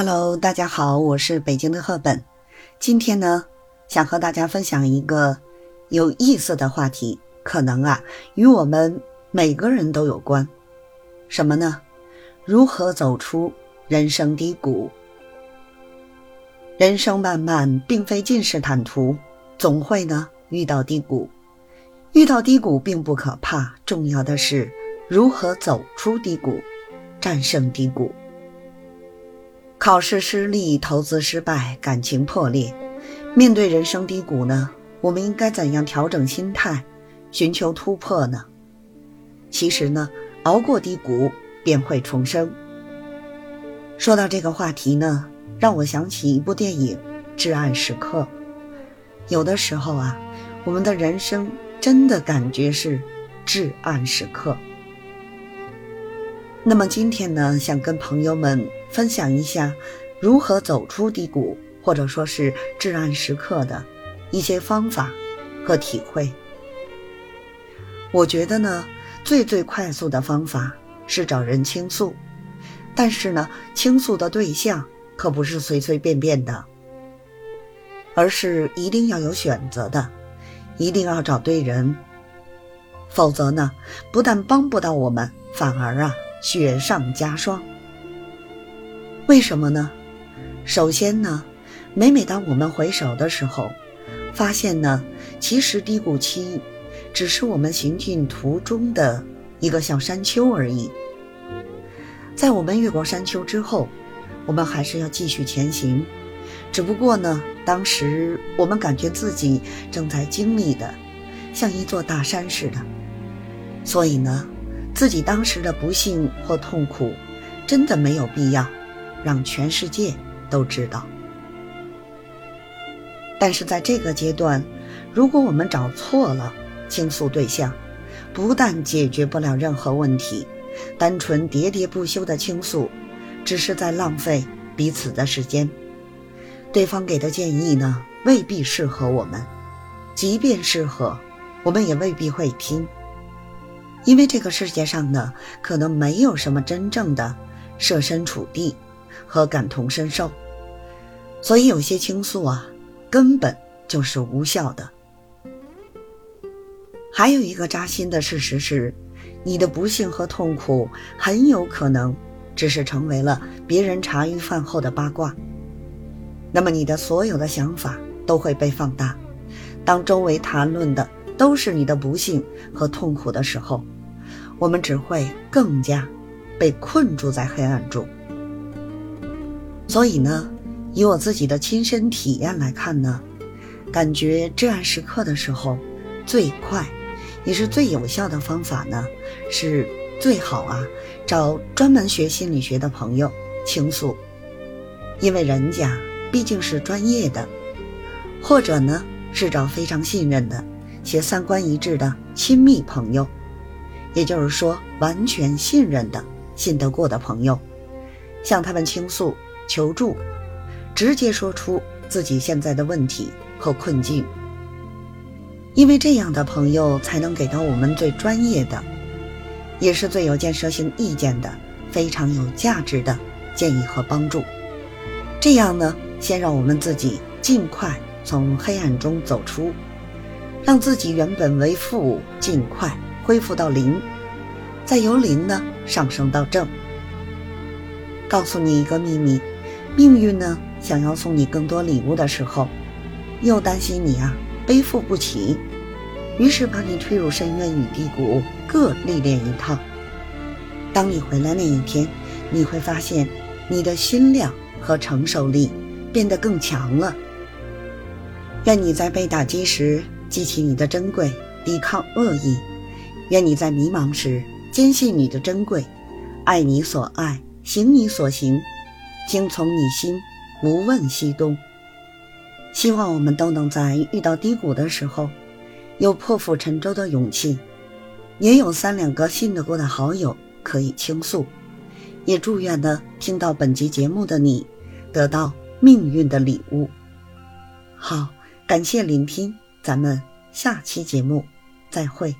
Hello，大家好，我是北京的赫本。今天呢，想和大家分享一个有意思的话题，可能啊，与我们每个人都有关。什么呢？如何走出人生低谷？人生漫漫，并非尽是坦途，总会呢遇到低谷。遇到低谷并不可怕，重要的是如何走出低谷，战胜低谷。考试失利，投资失败，感情破裂，面对人生低谷呢？我们应该怎样调整心态，寻求突破呢？其实呢，熬过低谷便会重生。说到这个话题呢，让我想起一部电影《至暗时刻》。有的时候啊，我们的人生真的感觉是至暗时刻。那么今天呢，想跟朋友们分享一下如何走出低谷，或者说是至暗时刻的一些方法和体会。我觉得呢，最最快速的方法是找人倾诉，但是呢，倾诉的对象可不是随随便便的，而是一定要有选择的，一定要找对人，否则呢，不但帮不到我们，反而啊。雪上加霜。为什么呢？首先呢，每每当我们回首的时候，发现呢，其实低谷期只是我们行进途中的一个小山丘而已。在我们越过山丘之后，我们还是要继续前行。只不过呢，当时我们感觉自己正在经历的像一座大山似的，所以呢。自己当时的不幸或痛苦，真的没有必要让全世界都知道。但是在这个阶段，如果我们找错了倾诉对象，不但解决不了任何问题，单纯喋喋不休的倾诉，只是在浪费彼此的时间。对方给的建议呢，未必适合我们；即便适合，我们也未必会听。因为这个世界上呢，可能没有什么真正的设身处地和感同身受，所以有些倾诉啊，根本就是无效的。还有一个扎心的事实是，你的不幸和痛苦很有可能只是成为了别人茶余饭后的八卦，那么你的所有的想法都会被放大。当周围谈论的，都是你的不幸和痛苦的时候，我们只会更加被困住在黑暗中。所以呢，以我自己的亲身体验来看呢，感觉至暗时刻的时候，最快也是最有效的方法呢，是最好啊找专门学心理学的朋友倾诉，因为人家毕竟是专业的，或者呢是找非常信任的。且三观一致的亲密朋友，也就是说完全信任的、信得过的朋友，向他们倾诉、求助，直接说出自己现在的问题和困境。因为这样的朋友才能给到我们最专业的，也是最有建设性意见的、非常有价值的建议和帮助。这样呢，先让我们自己尽快从黑暗中走出。让自己原本为负尽快恢复到零，再由零呢上升到正。告诉你一个秘密，命运呢想要送你更多礼物的时候，又担心你啊背负不起，于是把你推入深渊与低谷各历练一趟。当你回来那一天，你会发现你的心量和承受力变得更强了。愿你在被打击时。记起你的珍贵，抵抗恶意。愿你在迷茫时坚信你的珍贵，爱你所爱，行你所行，听从你心，无问西东。希望我们都能在遇到低谷的时候，有破釜沉舟的勇气，也有三两个信得过的好友可以倾诉。也祝愿呢，听到本集节目的你，得到命运的礼物。好，感谢聆听。咱们下期节目再会。